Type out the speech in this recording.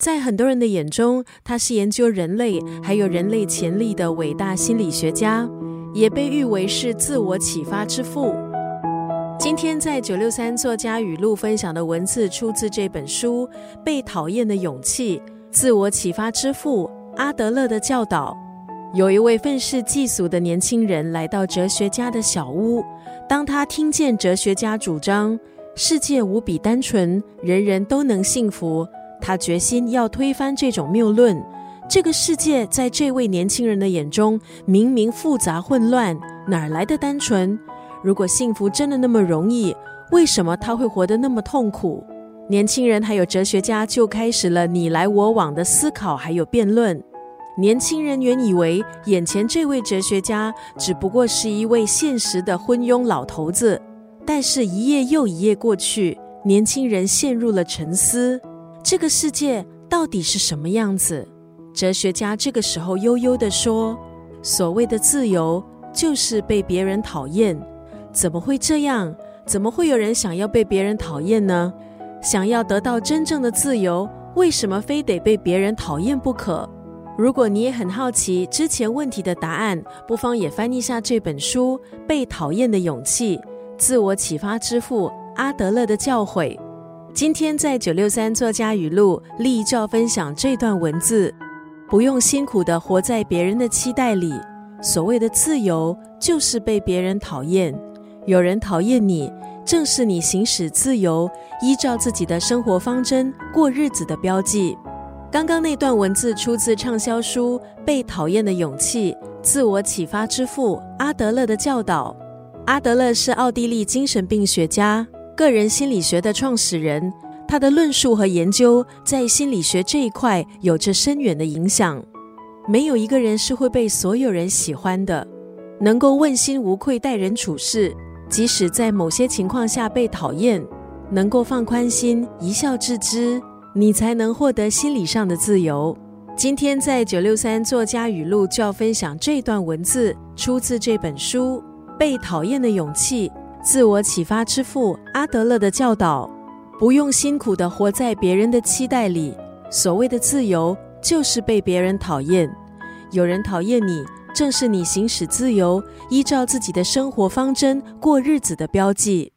在很多人的眼中，他是研究人类还有人类潜力的伟大心理学家，也被誉为是自我启发之父。今天在九六三作家语录分享的文字，出自这本书《被讨厌的勇气：自我启发之父阿德勒的教导》。有一位愤世嫉俗的年轻人来到哲学家的小屋，当他听见哲学家主张世界无比单纯，人人都能幸福。他决心要推翻这种谬论。这个世界在这位年轻人的眼中，明明复杂混乱，哪来的单纯？如果幸福真的那么容易，为什么他会活得那么痛苦？年轻人还有哲学家就开始了你来我往的思考，还有辩论。年轻人原以为眼前这位哲学家只不过是一位现实的昏庸老头子，但是，一夜又一夜过去，年轻人陷入了沉思。这个世界到底是什么样子？哲学家这个时候悠悠地说：“所谓的自由，就是被别人讨厌。怎么会这样？怎么会有人想要被别人讨厌呢？想要得到真正的自由，为什么非得被别人讨厌不可？如果你也很好奇之前问题的答案，不妨也翻一下这本书《被讨厌的勇气：自我启发之父阿德勒的教诲》。”今天在九六三作家语录立照分享这段文字：不用辛苦的活在别人的期待里。所谓的自由，就是被别人讨厌。有人讨厌你，正是你行使自由、依照自己的生活方针过日子的标记。刚刚那段文字出自畅销书《被讨厌的勇气：自我启发之父阿德勒的教导》。阿德勒是奥地利精神病学家。个人心理学的创始人，他的论述和研究在心理学这一块有着深远的影响。没有一个人是会被所有人喜欢的，能够问心无愧待人处事，即使在某些情况下被讨厌，能够放宽心一笑置之，你才能获得心理上的自由。今天在九六三作家语录就要分享这段文字，出自这本书《被讨厌的勇气》。自我启发之父阿德勒的教导：不用辛苦的活在别人的期待里。所谓的自由，就是被别人讨厌。有人讨厌你，正是你行使自由、依照自己的生活方针过日子的标记。